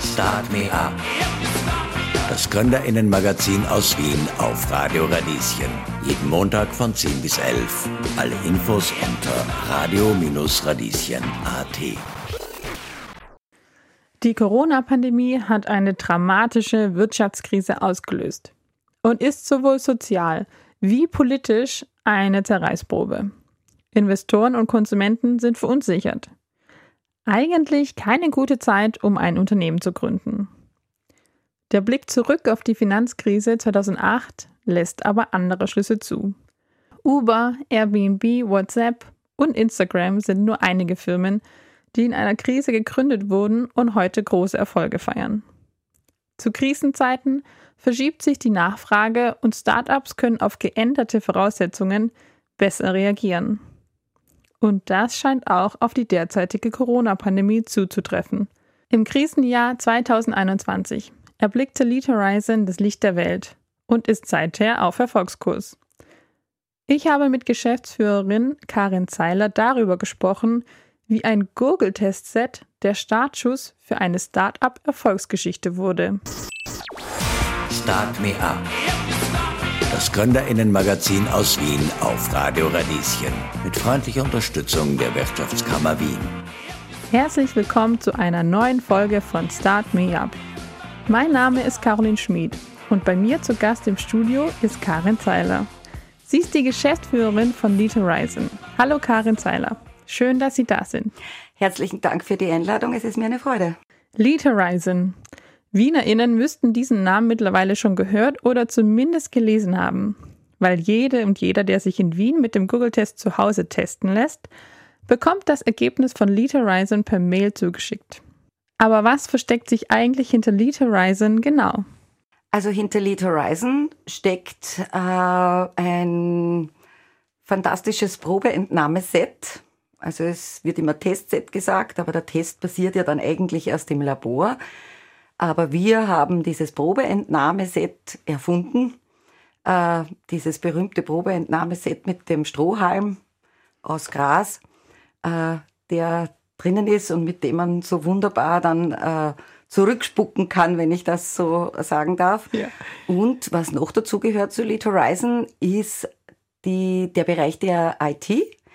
Start Me Up. Das Gründerinnenmagazin aus Wien auf Radio Radieschen. Jeden Montag von 10 bis 11. Alle Infos unter radio-radieschen.at. Die Corona-Pandemie hat eine dramatische Wirtschaftskrise ausgelöst und ist sowohl sozial wie politisch eine Zerreißprobe. Investoren und Konsumenten sind verunsichert. Eigentlich keine gute Zeit, um ein Unternehmen zu gründen. Der Blick zurück auf die Finanzkrise 2008 lässt aber andere Schlüsse zu. Uber, Airbnb, WhatsApp und Instagram sind nur einige Firmen, die in einer Krise gegründet wurden und heute große Erfolge feiern. Zu Krisenzeiten verschiebt sich die Nachfrage und Startups können auf geänderte Voraussetzungen besser reagieren. Und das scheint auch auf die derzeitige Corona-Pandemie zuzutreffen. Im Krisenjahr 2021 erblickte Lead Horizon das Licht der Welt und ist seither auf Erfolgskurs. Ich habe mit Geschäftsführerin Karin Zeiler darüber gesprochen, wie ein Gurgeltest-Set der Startschuss für eine Start-up-Erfolgsgeschichte wurde. Start Me Up. Das Gründerinnenmagazin aus Wien auf Radio Radieschen. Mit freundlicher Unterstützung der Wirtschaftskammer Wien. Herzlich willkommen zu einer neuen Folge von Start Me Up. Mein Name ist Caroline Schmid und bei mir zu Gast im Studio ist Karin Zeiler. Sie ist die Geschäftsführerin von Lead Horizon. Hallo Karin Zeiler. Schön, dass Sie da sind. Herzlichen Dank für die Einladung. Es ist mir eine Freude. Lead Horizon. WienerInnen müssten diesen Namen mittlerweile schon gehört oder zumindest gelesen haben. Weil jede und jeder, der sich in Wien mit dem Google-Test zu Hause testen lässt, bekommt das Ergebnis von Lead Horizon per Mail zugeschickt. Aber was versteckt sich eigentlich hinter Lead Horizon genau? Also hinter Lead Horizon steckt äh, ein fantastisches Probeentnahmeset. Also es wird immer Testset gesagt, aber der Test passiert ja dann eigentlich erst im Labor. Aber wir haben dieses Probeentnahmeset erfunden, äh, dieses berühmte Probeentnahmeset mit dem Strohhalm aus Gras, äh, der drinnen ist und mit dem man so wunderbar dann äh, zurückspucken kann, wenn ich das so sagen darf. Ja. Und was noch dazu gehört zu Lead Horizon ist die, der Bereich der IT,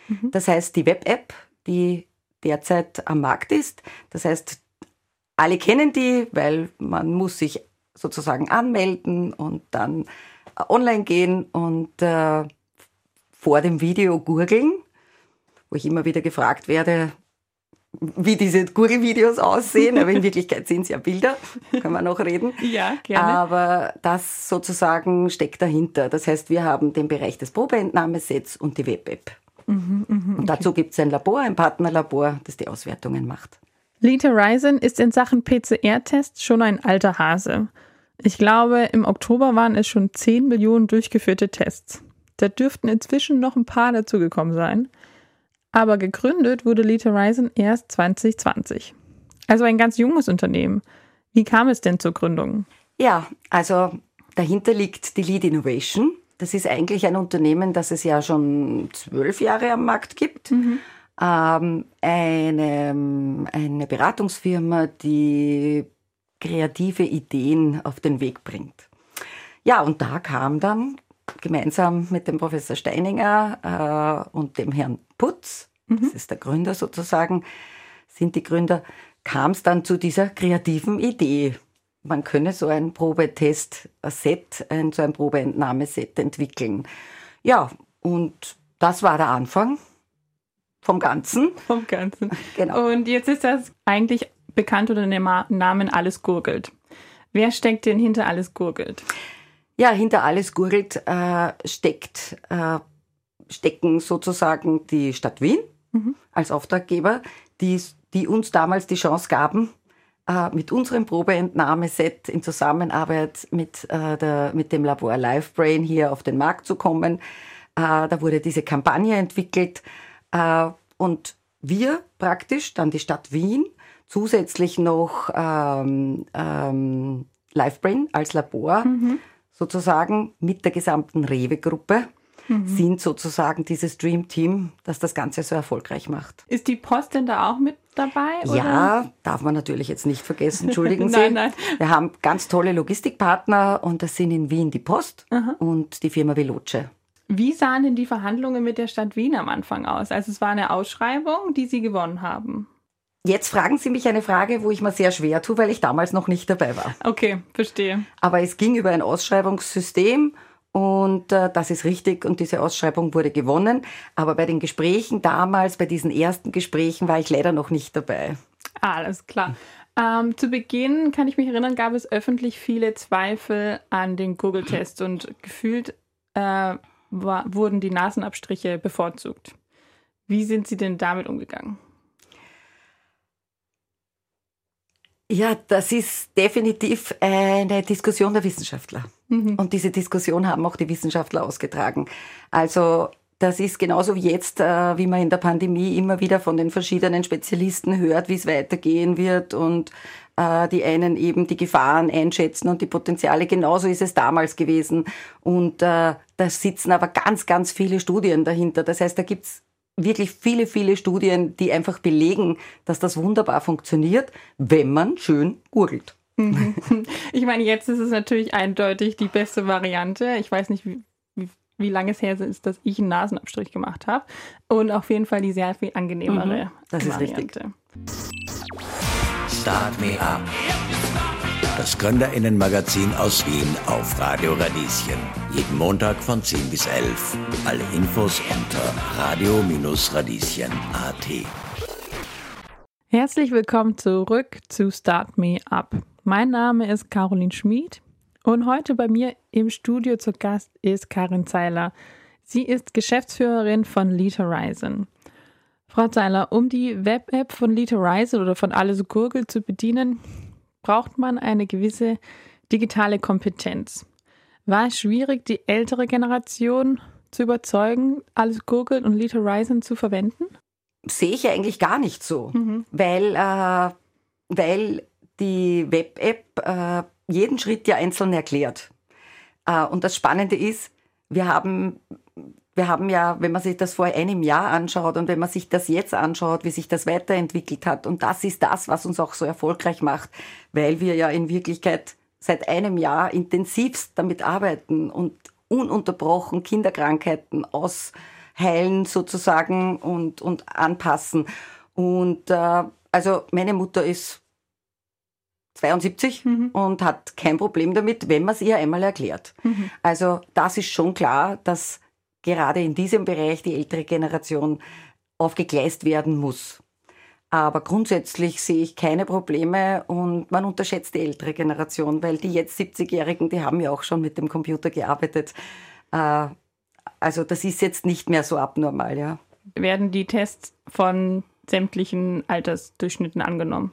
mhm. das heißt die Web-App, die derzeit am Markt ist. Das heißt, alle kennen die, weil man muss sich sozusagen anmelden und dann äh, online gehen und äh, vor dem Video gurgeln, wo ich immer wieder gefragt werde, wie diese Google-Videos aussehen, aber in Wirklichkeit sind es ja Bilder, können wir noch reden. Ja, gerne. Aber das sozusagen steckt dahinter. Das heißt, wir haben den Bereich des Probeentnahmesets und die Web-App. Mhm, mh, und dazu gibt es ein Labor, ein Partnerlabor, das die Auswertungen macht. Lead Horizon ist in Sachen PCR-Tests schon ein alter Hase. Ich glaube, im Oktober waren es schon 10 Millionen durchgeführte Tests. Da dürften inzwischen noch ein paar dazugekommen sein aber gegründet wurde Lead Horizon erst 2020. Also ein ganz junges Unternehmen. Wie kam es denn zur Gründung? Ja, also dahinter liegt die Lead Innovation. Das ist eigentlich ein Unternehmen, das es ja schon zwölf Jahre am Markt gibt. Mhm. Ähm, eine, eine Beratungsfirma, die kreative Ideen auf den Weg bringt. Ja, und da kam dann gemeinsam mit dem Professor Steininger äh, und dem Herrn Putz, mhm. das ist der Gründer sozusagen, sind die Gründer, kam es dann zu dieser kreativen Idee. Man könne so ein Probetest-Set, ein, so ein Probeentnahmeset entwickeln. Ja, und das war der Anfang vom Ganzen. Vom Ganzen. Genau. Und jetzt ist das eigentlich bekannt unter dem Namen Alles gurgelt. Wer steckt denn hinter Alles gurgelt? Ja, hinter alles gurgelt äh, steckt, äh, stecken sozusagen die Stadt Wien mhm. als Auftraggeber, die, die uns damals die Chance gaben, äh, mit unserem Probeentnahmeset in Zusammenarbeit mit, äh, der, mit dem Labor LiveBrain hier auf den Markt zu kommen. Äh, da wurde diese Kampagne entwickelt äh, und wir praktisch, dann die Stadt Wien, zusätzlich noch ähm, ähm, LiveBrain als Labor. Mhm sozusagen mit der gesamten Rewe-Gruppe mhm. sind sozusagen dieses Dream Team, das das Ganze so erfolgreich macht. Ist die Post denn da auch mit dabei? Oder? Ja, darf man natürlich jetzt nicht vergessen, entschuldigen Sie. nein, nein. Wir haben ganz tolle Logistikpartner und das sind in Wien die Post Aha. und die Firma Veloce. Wie sahen denn die Verhandlungen mit der Stadt Wien am Anfang aus? Also es war eine Ausschreibung, die Sie gewonnen haben. Jetzt fragen Sie mich eine Frage, wo ich mir sehr schwer tue, weil ich damals noch nicht dabei war. Okay, verstehe. Aber es ging über ein Ausschreibungssystem und äh, das ist richtig und diese Ausschreibung wurde gewonnen. Aber bei den Gesprächen damals, bei diesen ersten Gesprächen, war ich leider noch nicht dabei. Alles klar. Ähm, zu Beginn, kann ich mich erinnern, gab es öffentlich viele Zweifel an den Google-Test und gefühlt äh, war, wurden die Nasenabstriche bevorzugt. Wie sind Sie denn damit umgegangen? Ja, das ist definitiv eine Diskussion der Wissenschaftler. Und diese Diskussion haben auch die Wissenschaftler ausgetragen. Also das ist genauso wie jetzt, äh, wie man in der Pandemie immer wieder von den verschiedenen Spezialisten hört, wie es weitergehen wird und die einen eben die Gefahren einschätzen und die Potenziale. Genauso ist es damals gewesen. Und äh, da sitzen aber ganz, ganz viele Studien dahinter. Das heißt, da gibt's wirklich viele, viele Studien, die einfach belegen, dass das wunderbar funktioniert, wenn man schön gurgelt. Ich meine, jetzt ist es natürlich eindeutig die beste Variante. Ich weiß nicht, wie, wie, lange es her ist, dass ich einen Nasenabstrich gemacht habe. Und auf jeden Fall die sehr viel angenehmere Mhm, das ist Variante. Start Me Up. Das Gründerinnenmagazin aus Wien auf Radio Radieschen. Jeden Montag von 10 bis 11. Alle Infos unter radio-radieschen.at. Herzlich willkommen zurück zu Start Me Up. Mein Name ist Caroline Schmid und heute bei mir im Studio zu Gast ist Karin Zeiler. Sie ist Geschäftsführerin von Lead Horizon. Frau Zeiler, um die Web-App von Lead Horizon oder von Alles Gurgel zu bedienen, braucht man eine gewisse digitale Kompetenz. War es schwierig, die ältere Generation zu überzeugen, Alles Gurgel und Lead Horizon zu verwenden? Sehe ich eigentlich gar nicht so, weil, äh, weil die Web-App äh, jeden Schritt ja einzeln erklärt. Äh, und das Spannende ist, wir haben, wir haben ja, wenn man sich das vor einem Jahr anschaut und wenn man sich das jetzt anschaut, wie sich das weiterentwickelt hat, und das ist das, was uns auch so erfolgreich macht, weil wir ja in Wirklichkeit seit einem Jahr intensivst damit arbeiten und ununterbrochen Kinderkrankheiten ausheilen sozusagen und, und anpassen. Und äh, also meine Mutter ist 72 und hat kein Problem damit, wenn man es ihr einmal erklärt. Also das ist schon klar, dass gerade in diesem Bereich die ältere Generation aufgegleist werden muss. Aber grundsätzlich sehe ich keine Probleme und man unterschätzt die ältere Generation, weil die jetzt 70-Jährigen, die haben ja auch schon mit dem Computer gearbeitet. Äh, Also das ist jetzt nicht mehr so abnormal, ja. Werden die Tests von sämtlichen Altersdurchschnitten angenommen?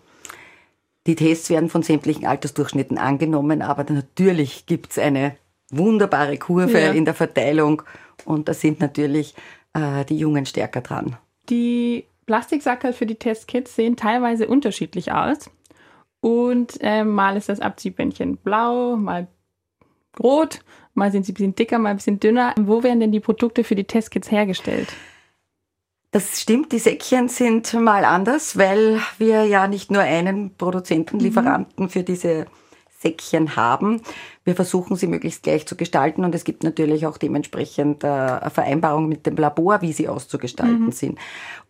Die Tests werden von sämtlichen Altersdurchschnitten angenommen, aber natürlich gibt es eine wunderbare Kurve Ja. in der Verteilung und da sind natürlich äh, die Jungen stärker dran. Die Plastiksackerl für die Testkits sehen teilweise unterschiedlich aus. Und ähm, mal ist das Abziehbändchen blau, mal rot, mal sind sie ein bisschen dicker, mal ein bisschen dünner. Wo werden denn die Produkte für die Testkits hergestellt? Das stimmt, die Säckchen sind mal anders, weil wir ja nicht nur einen Produzenten, Lieferanten für diese Säckchen haben. Wir versuchen sie möglichst gleich zu gestalten und es gibt natürlich auch dementsprechend äh, eine Vereinbarung mit dem Labor, wie sie auszugestalten sind.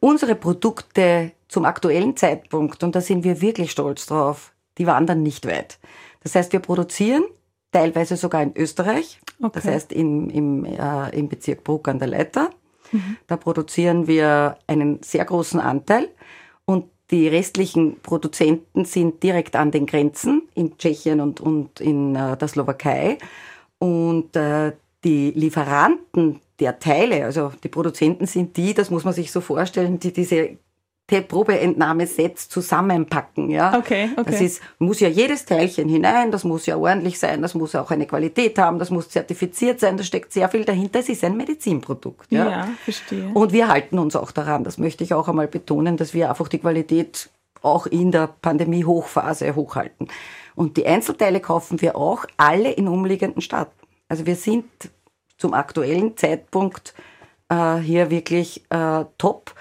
Unsere Produkte zum aktuellen Zeitpunkt, und da sind wir wirklich stolz drauf, die wandern nicht weit. Das heißt, wir produzieren teilweise sogar in Österreich, das Okay. heißt im, im, äh, im Bezirk Bruck an der Leiter. Da produzieren wir einen sehr großen Anteil und die restlichen Produzenten sind direkt an den Grenzen in Tschechien und, und in äh, der Slowakei. Und äh, die Lieferanten der Teile, also die Produzenten sind die, das muss man sich so vorstellen, die diese Probeentnahmesets zusammenpacken. Ja? Okay, okay. Das ist, muss ja jedes Teilchen hinein, das muss ja ordentlich sein, das muss auch eine Qualität haben, das muss zertifiziert sein, da steckt sehr viel dahinter. Es ist ein Medizinprodukt. Ja, Ja, verstehe. Und wir halten uns auch daran, das möchte ich auch einmal betonen, dass wir einfach die Qualität auch in der Pandemie-Hochphase hochhalten. Und die Einzelteile kaufen wir auch alle in umliegenden Staaten. Also wir sind zum aktuellen Zeitpunkt äh, hier wirklich äh, top,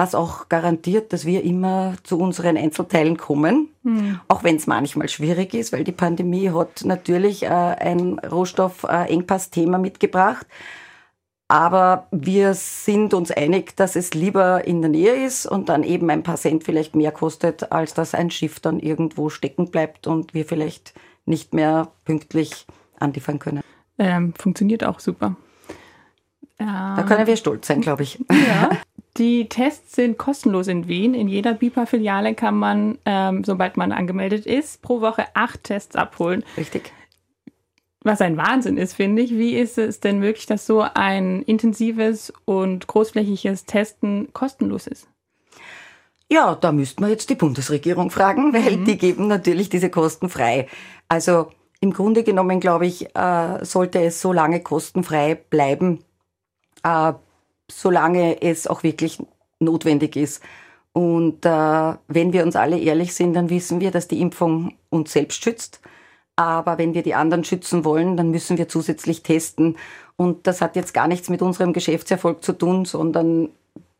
was auch garantiert, dass wir immer zu unseren Einzelteilen kommen, mhm. auch wenn es manchmal schwierig ist, weil die Pandemie hat natürlich äh, ein Rohstoffengpass-Thema mitgebracht. Aber wir sind uns einig, dass es lieber in der Nähe ist und dann eben ein paar Cent vielleicht mehr kostet, als dass ein Schiff dann irgendwo stecken bleibt und wir vielleicht nicht mehr pünktlich anliefern können. Ähm, funktioniert auch super. Da können wir stolz sein, glaube ich. Ja. Die Tests sind kostenlos in Wien. In jeder BIPA-Filiale kann man, ähm, sobald man angemeldet ist, pro Woche acht Tests abholen. Richtig. Was ein Wahnsinn ist, finde ich. Wie ist es denn möglich, dass so ein intensives und großflächiges Testen kostenlos ist? Ja, da müssten wir jetzt die Bundesregierung fragen, weil mhm. die geben natürlich diese Kosten frei. Also im Grunde genommen, glaube ich, äh, sollte es so lange kostenfrei bleiben, äh, solange es auch wirklich notwendig ist. Und äh, wenn wir uns alle ehrlich sind, dann wissen wir, dass die Impfung uns selbst schützt. Aber wenn wir die anderen schützen wollen, dann müssen wir zusätzlich testen. Und das hat jetzt gar nichts mit unserem Geschäftserfolg zu tun, sondern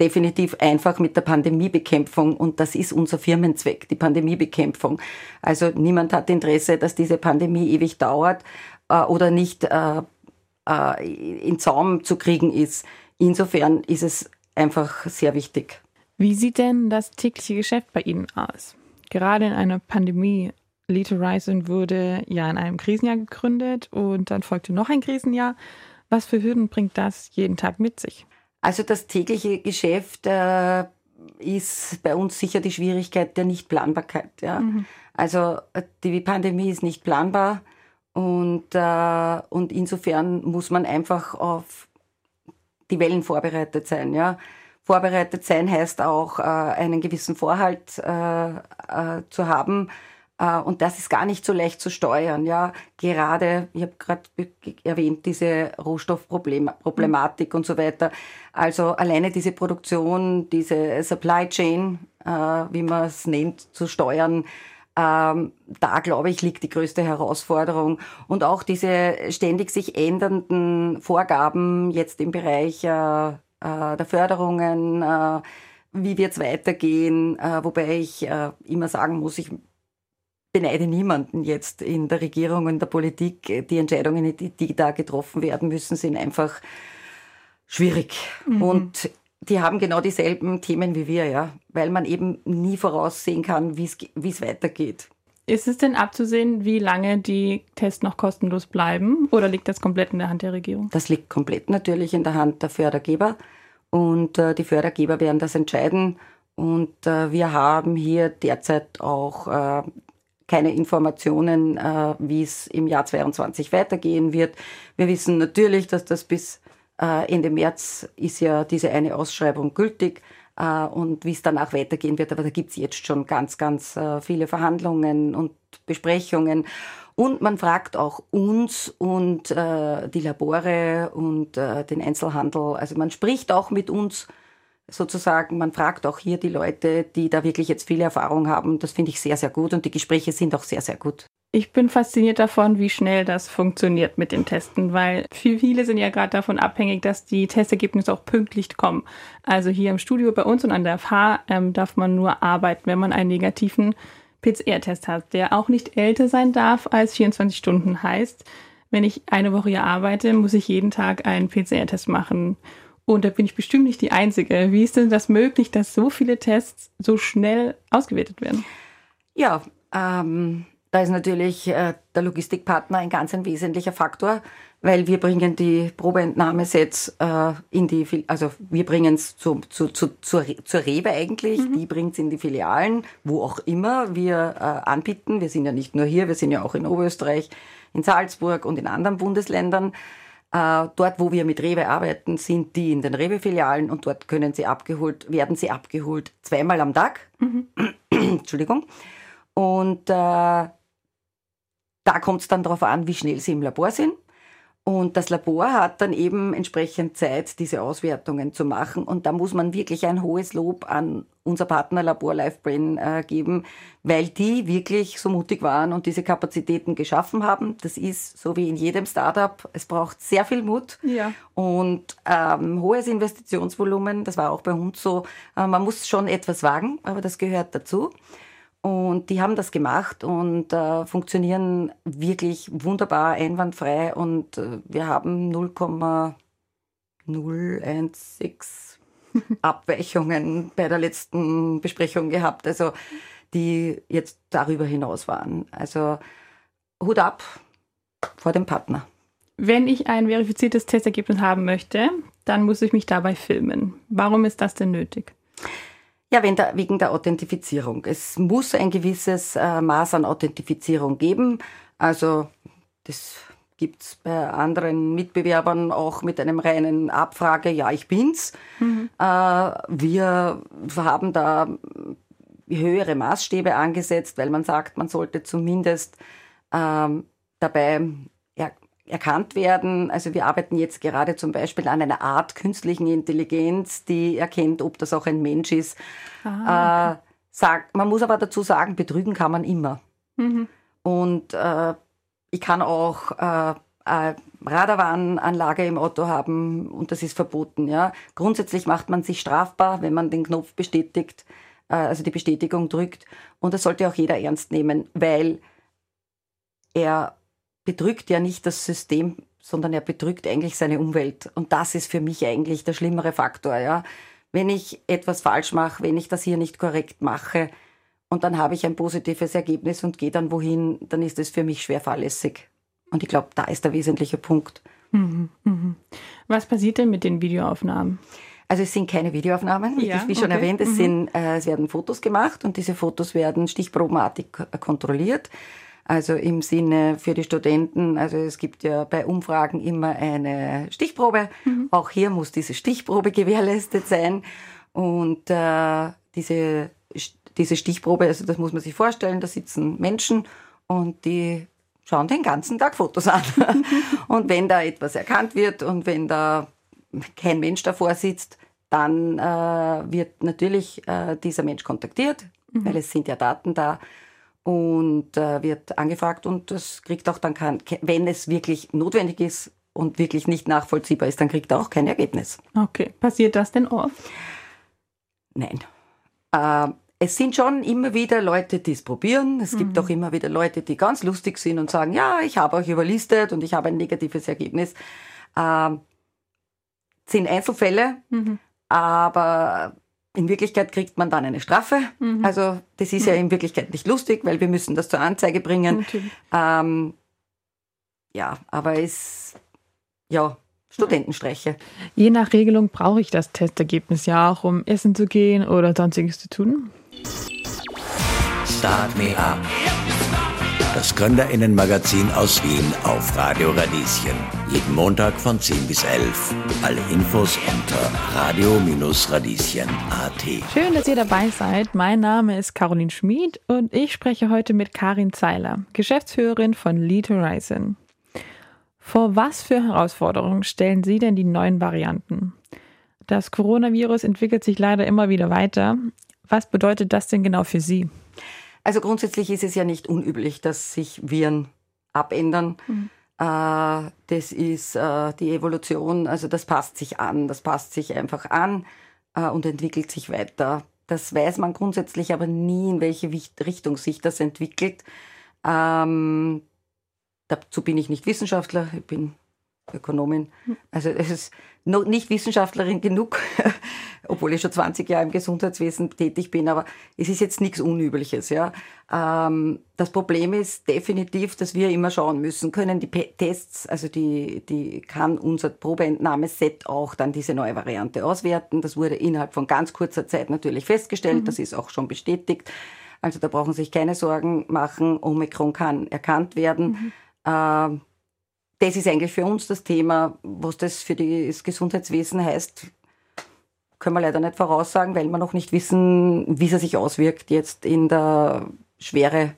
definitiv einfach mit der Pandemiebekämpfung. Und das ist unser Firmenzweck, die Pandemiebekämpfung. Also niemand hat Interesse, dass diese Pandemie ewig dauert äh, oder nicht äh, äh, in Zaum zu kriegen ist. Insofern ist es einfach sehr wichtig. Wie sieht denn das tägliche Geschäft bei Ihnen aus? Gerade in einer Pandemie. Lito Horizon wurde ja in einem Krisenjahr gegründet und dann folgte noch ein Krisenjahr. Was für Hürden bringt das jeden Tag mit sich? Also das tägliche Geschäft äh, ist bei uns sicher die Schwierigkeit der Nichtplanbarkeit. Ja? Mhm. Also äh, die Pandemie ist nicht planbar. Und, äh, und insofern muss man einfach auf die Wellen vorbereitet sein. Ja? Vorbereitet sein heißt auch, äh, einen gewissen Vorhalt äh, äh, zu haben. Äh, und das ist gar nicht so leicht zu steuern. Ja? Gerade, ich habe gerade erwähnt, diese Rohstoffproblematik mhm. und so weiter. Also alleine diese Produktion, diese Supply Chain, äh, wie man es nennt, zu steuern, ähm, da, glaube ich, liegt die größte Herausforderung. Und auch diese ständig sich ändernden Vorgaben jetzt im Bereich äh, äh der Förderungen, äh, wie wird es weitergehen, äh, wobei ich äh, immer sagen muss, ich beneide niemanden jetzt in der Regierung und der Politik. Die Entscheidungen, die, die da getroffen werden müssen, sind einfach schwierig. Mhm. Und die haben genau dieselben Themen wie wir, ja, weil man eben nie voraussehen kann, wie es weitergeht. Ist es denn abzusehen, wie lange die Tests noch kostenlos bleiben oder liegt das komplett in der Hand der Regierung? Das liegt komplett natürlich in der Hand der Fördergeber und äh, die Fördergeber werden das entscheiden und äh, wir haben hier derzeit auch äh, keine Informationen, äh, wie es im Jahr 2022 weitergehen wird. Wir wissen natürlich, dass das bis Ende März ist ja diese eine Ausschreibung gültig äh, und wie es danach weitergehen wird. Aber da gibt es jetzt schon ganz, ganz äh, viele Verhandlungen und Besprechungen. Und man fragt auch uns und äh, die Labore und äh, den Einzelhandel. Also man spricht auch mit uns sozusagen. Man fragt auch hier die Leute, die da wirklich jetzt viel Erfahrung haben. Das finde ich sehr, sehr gut und die Gespräche sind auch sehr, sehr gut. Ich bin fasziniert davon, wie schnell das funktioniert mit den Testen, weil viele sind ja gerade davon abhängig, dass die Testergebnisse auch pünktlich kommen. Also hier im Studio bei uns und an der FH ähm, darf man nur arbeiten, wenn man einen negativen PCR-Test hat, der auch nicht älter sein darf als 24 Stunden heißt. Wenn ich eine Woche hier arbeite, muss ich jeden Tag einen PCR-Test machen. Und da bin ich bestimmt nicht die Einzige. Wie ist denn das möglich, dass so viele Tests so schnell ausgewertet werden? Ja, ähm, da ist natürlich äh, der Logistikpartner ein ganz ein wesentlicher Faktor, weil wir bringen die Probeentnahmesets äh, in die, also wir bringen es zu, zu, zu, zur, zur Rewe eigentlich, mhm. die bringt es in die Filialen, wo auch immer wir äh, anbieten. Wir sind ja nicht nur hier, wir sind ja auch in Oberösterreich, in Salzburg und in anderen Bundesländern. Äh, dort, wo wir mit Rewe arbeiten, sind die in den Rewe-Filialen und dort können sie abgeholt, werden sie abgeholt zweimal am Tag. Mhm. Entschuldigung. Und äh, da kommt es dann darauf an, wie schnell sie im Labor sind. Und das Labor hat dann eben entsprechend Zeit, diese Auswertungen zu machen. Und da muss man wirklich ein hohes Lob an unser Partnerlabor LifeBrain äh, geben, weil die wirklich so mutig waren und diese Kapazitäten geschaffen haben. Das ist so wie in jedem Startup. Es braucht sehr viel Mut ja. und ähm, hohes Investitionsvolumen. Das war auch bei uns so. Äh, man muss schon etwas wagen, aber das gehört dazu. Und die haben das gemacht und äh, funktionieren wirklich wunderbar, einwandfrei. Und äh, wir haben 0,016 Abweichungen bei der letzten Besprechung gehabt, also die jetzt darüber hinaus waren. Also Hut ab vor dem Partner. Wenn ich ein verifiziertes Testergebnis haben möchte, dann muss ich mich dabei filmen. Warum ist das denn nötig? Ja, wenn da, wegen der Authentifizierung. Es muss ein gewisses äh, Maß an Authentifizierung geben. Also das gibt's bei anderen Mitbewerbern auch mit einem reinen Abfrage, ja, ich bin's. Mhm. Äh, wir haben da höhere Maßstäbe angesetzt, weil man sagt, man sollte zumindest ähm, dabei erkannt werden. Also wir arbeiten jetzt gerade zum Beispiel an einer Art künstlichen Intelligenz, die erkennt, ob das auch ein Mensch ist. Aha, okay. äh, sagt, man muss aber dazu sagen, betrügen kann man immer. Mhm. Und äh, ich kann auch äh, äh, Radarwarnanlage im Auto haben und das ist verboten. Ja. Grundsätzlich macht man sich strafbar, wenn man den Knopf bestätigt, äh, also die Bestätigung drückt. Und das sollte auch jeder ernst nehmen, weil er bedrückt ja nicht das System, sondern er bedrückt eigentlich seine Umwelt. Und das ist für mich eigentlich der schlimmere Faktor. Ja? Wenn ich etwas falsch mache, wenn ich das hier nicht korrekt mache und dann habe ich ein positives Ergebnis und gehe dann wohin, dann ist es für mich schwer fahrlässig. Und ich glaube, da ist der wesentliche Punkt. Mhm, mhm. Was passiert denn mit den Videoaufnahmen? Also es sind keine Videoaufnahmen, ja, wie schon okay. erwähnt, es, mhm. sind, äh, es werden Fotos gemacht und diese Fotos werden stichprobenartig kontrolliert. Also im Sinne für die Studenten, also es gibt ja bei Umfragen immer eine Stichprobe. Mhm. Auch hier muss diese Stichprobe gewährleistet sein. Und äh, diese, diese Stichprobe, also das muss man sich vorstellen, da sitzen Menschen und die schauen den ganzen Tag Fotos an. und wenn da etwas erkannt wird und wenn da kein Mensch davor sitzt, dann äh, wird natürlich äh, dieser Mensch kontaktiert, mhm. weil es sind ja Daten da und äh, wird angefragt und das kriegt auch dann kein, wenn es wirklich notwendig ist und wirklich nicht nachvollziehbar ist, dann kriegt er auch kein Ergebnis. Okay, passiert das denn oft? Nein. Äh, es sind schon immer wieder Leute, die es probieren. Es mhm. gibt auch immer wieder Leute, die ganz lustig sind und sagen, ja, ich habe euch überlistet und ich habe ein negatives Ergebnis. Äh, sind Einzelfälle, mhm. aber in Wirklichkeit kriegt man dann eine Strafe. Mhm. Also das ist mhm. ja in Wirklichkeit nicht lustig, weil wir müssen das zur Anzeige bringen. Ähm, ja, aber es, ja, Studentenstreiche. Je nach Regelung brauche ich das Testergebnis ja auch, um essen zu gehen oder sonstiges zu tun. Start me up das Gründerinnenmagazin aus Wien auf Radio Radieschen. Jeden Montag von 10 bis 11. Alle Infos unter radio-radieschen.at. Schön, dass ihr dabei seid. Mein Name ist Caroline Schmid und ich spreche heute mit Karin Zeiler, Geschäftsführerin von Lead Horizon. Vor was für Herausforderungen stellen Sie denn die neuen Varianten? Das Coronavirus entwickelt sich leider immer wieder weiter. Was bedeutet das denn genau für Sie? Also grundsätzlich ist es ja nicht unüblich, dass sich Viren abändern. Mhm. Äh, das ist äh, die Evolution, also das passt sich an, das passt sich einfach an äh, und entwickelt sich weiter. Das weiß man grundsätzlich aber nie, in welche Richtung sich das entwickelt. Ähm, dazu bin ich nicht Wissenschaftler, ich bin Ökonomin. Hm. Also es ist nicht Wissenschaftlerin genug, obwohl ich schon 20 Jahre im Gesundheitswesen tätig bin, aber es ist jetzt nichts Unübliches. Ja. Ähm, das Problem ist definitiv, dass wir immer schauen müssen, können die Tests, also die, die kann unser Probeentnahmeset auch dann diese neue Variante auswerten. Das wurde innerhalb von ganz kurzer Zeit natürlich festgestellt, mhm. das ist auch schon bestätigt. Also da brauchen Sie sich keine Sorgen machen, Omikron kann erkannt werden. Mhm. Ähm, das ist eigentlich für uns das Thema. Was das für das Gesundheitswesen heißt, können wir leider nicht voraussagen, weil wir noch nicht wissen, wie es sich auswirkt jetzt in der Schwere,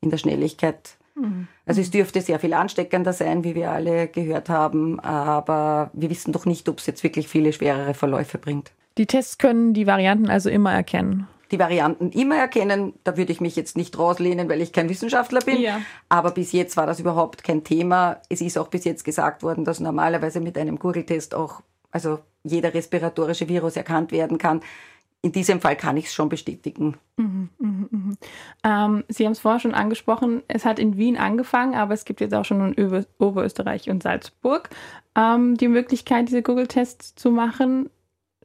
in der Schnelligkeit Mhm. Also es dürfte sehr viel ansteckender sein, wie wir alle gehört haben, aber wir wissen doch nicht, ob es jetzt wirklich viele schwerere Verläufe bringt. Die Tests können die Varianten also immer erkennen. Die Varianten immer erkennen, da würde ich mich jetzt nicht rauslehnen, weil ich kein Wissenschaftler bin. Ja. Aber bis jetzt war das überhaupt kein Thema. Es ist auch bis jetzt gesagt worden, dass normalerweise mit einem Google-Test auch also jeder respiratorische Virus erkannt werden kann in diesem Fall kann ich es schon bestätigen. Mhm, mh, mh. Ähm, Sie haben es vorher schon angesprochen, es hat in Wien angefangen, aber es gibt jetzt auch schon in Oberösterreich und Salzburg ähm, die Möglichkeit, diese Google-Tests zu machen.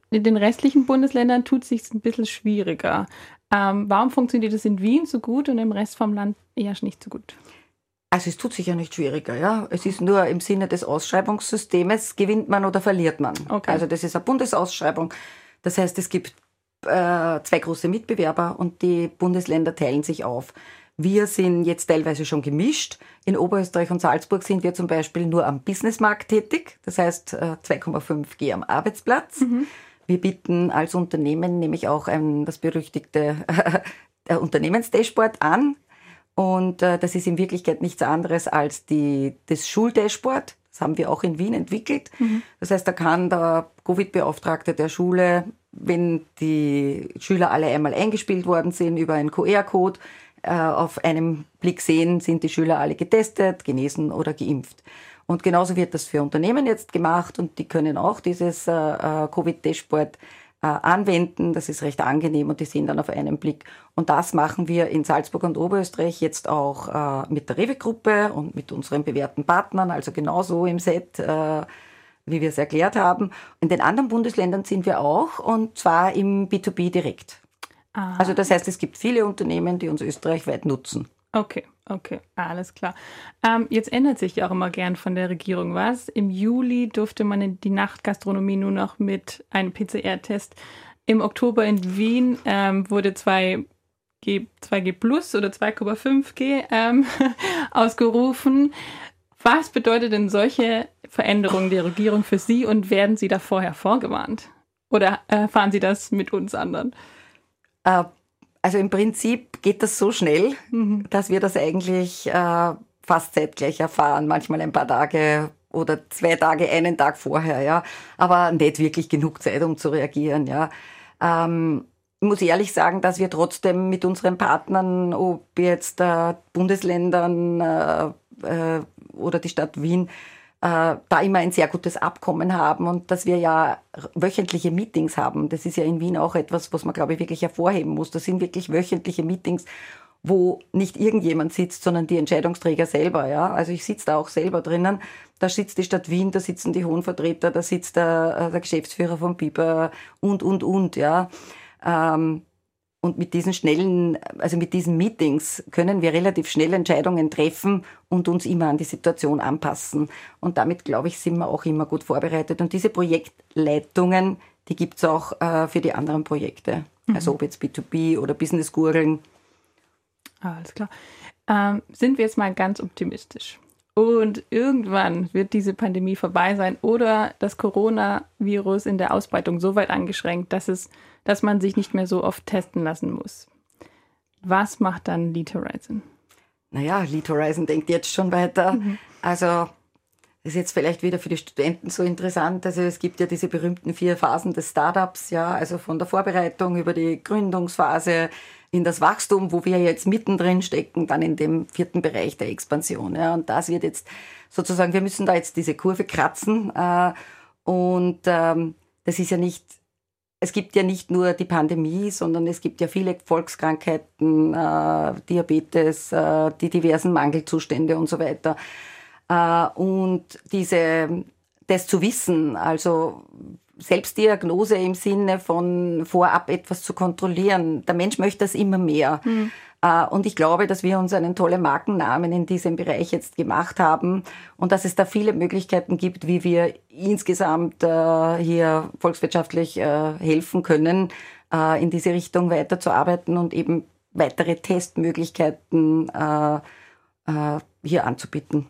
In den restlichen Bundesländern tut es sich ein bisschen schwieriger. Ähm, warum funktioniert es in Wien so gut und im Rest vom Land eher nicht so gut? Also es tut sich ja nicht schwieriger, ja. Es ist nur im Sinne des Ausschreibungssystems, gewinnt man oder verliert man. Okay. Also das ist eine Bundesausschreibung. Das heißt, es gibt äh, zwei große Mitbewerber und die Bundesländer teilen sich auf. Wir sind jetzt teilweise schon gemischt. In Oberösterreich und Salzburg sind wir zum Beispiel nur am Businessmarkt tätig, das heißt 2,5G äh, am Arbeitsplatz. Mhm. Wir bieten als Unternehmen nämlich auch ein, das berüchtigte Unternehmensdashboard an. Und äh, das ist in Wirklichkeit nichts anderes als die, das Schuldashboard. Das haben wir auch in Wien entwickelt. Mhm. Das heißt, da kann der Covid-Beauftragte der Schule wenn die Schüler alle einmal eingespielt worden sind über einen QR-Code, äh, auf einem Blick sehen, sind die Schüler alle getestet, genesen oder geimpft. Und genauso wird das für Unternehmen jetzt gemacht und die können auch dieses äh, äh, Covid-Dashboard anwenden. Das ist recht angenehm und die sehen dann auf einen Blick. Und das machen wir in Salzburg und Oberösterreich jetzt auch mit der Rewe-Gruppe und mit unseren bewährten Partnern, also genauso im Set wie wir es erklärt haben. In den anderen Bundesländern sind wir auch und zwar im B2B direkt. Aha. Also das heißt, es gibt viele Unternehmen, die uns österreichweit nutzen. Okay, okay, alles klar. Ähm, jetzt ändert sich ja auch immer gern von der Regierung was. Im Juli durfte man in die Nachtgastronomie nur noch mit einem PCR-Test. Im Oktober in Wien ähm, wurde 2G, 2G Plus oder 2,5G ähm, ausgerufen. Was bedeutet denn solche Veränderungen der Regierung für Sie und werden Sie da vorher vorgewarnt? Oder erfahren Sie das mit uns anderen? Äh, also im Prinzip geht das so schnell, mhm. dass wir das eigentlich äh, fast zeitgleich erfahren, manchmal ein paar Tage oder zwei Tage, einen Tag vorher, ja. Aber nicht wirklich genug Zeit, um zu reagieren, ja. Ähm, ich muss ehrlich sagen, dass wir trotzdem mit unseren Partnern, ob jetzt äh, Bundesländern äh, äh, oder die Stadt Wien äh, da immer ein sehr gutes Abkommen haben und dass wir ja wöchentliche Meetings haben. Das ist ja in Wien auch etwas, was man, glaube ich, wirklich hervorheben muss. Das sind wirklich wöchentliche Meetings, wo nicht irgendjemand sitzt, sondern die Entscheidungsträger selber. Ja? Also ich sitze da auch selber drinnen. Da sitzt die Stadt Wien, da sitzen die hohen Vertreter, da sitzt der, äh, der Geschäftsführer von Biber und, und, und. Ja. Ähm, und mit diesen schnellen, also mit diesen Meetings können wir relativ schnell Entscheidungen treffen und uns immer an die Situation anpassen. Und damit, glaube ich, sind wir auch immer gut vorbereitet. Und diese Projektleitungen, die gibt's auch äh, für die anderen Projekte. Mhm. Also ob jetzt B2B oder Business Gurgeln. Alles klar. Ähm, sind wir jetzt mal ganz optimistisch. Und irgendwann wird diese Pandemie vorbei sein oder das Coronavirus in der Ausbreitung so weit eingeschränkt, dass es dass man sich nicht mehr so oft testen lassen muss. Was macht dann Lead Horizon? Naja, Lead Horizon denkt jetzt schon weiter. Mhm. Also das ist jetzt vielleicht wieder für die Studenten so interessant. Also es gibt ja diese berühmten vier Phasen des Startups, ja, also von der Vorbereitung über die Gründungsphase in das Wachstum, wo wir jetzt mittendrin stecken, dann in dem vierten Bereich der Expansion. Ja. Und das wird jetzt sozusagen, wir müssen da jetzt diese Kurve kratzen. Äh, und ähm, das ist ja nicht es gibt ja nicht nur die Pandemie, sondern es gibt ja viele Volkskrankheiten, äh, Diabetes, äh, die diversen Mangelzustände und so weiter. Äh, und diese, das zu wissen, also Selbstdiagnose im Sinne von vorab etwas zu kontrollieren. Der Mensch möchte das immer mehr. Mhm. Und ich glaube, dass wir uns einen tollen Markennamen in diesem Bereich jetzt gemacht haben und dass es da viele Möglichkeiten gibt, wie wir insgesamt äh, hier volkswirtschaftlich äh, helfen können, in diese Richtung weiterzuarbeiten und eben weitere Testmöglichkeiten hier anzubieten.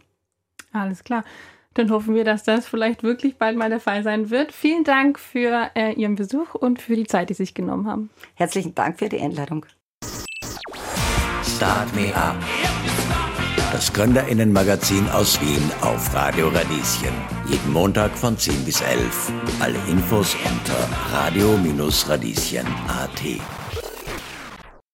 Alles klar. Dann hoffen wir, dass das vielleicht wirklich bald mal der Fall sein wird. Vielen Dank für äh, Ihren Besuch und für die Zeit, die Sie sich genommen haben. Herzlichen Dank für die Einladung. Start Me Up. Das Gründerinnenmagazin aus Wien auf Radio Radieschen. Jeden Montag von 10 bis 11. Alle Infos unter radio-radieschen.at.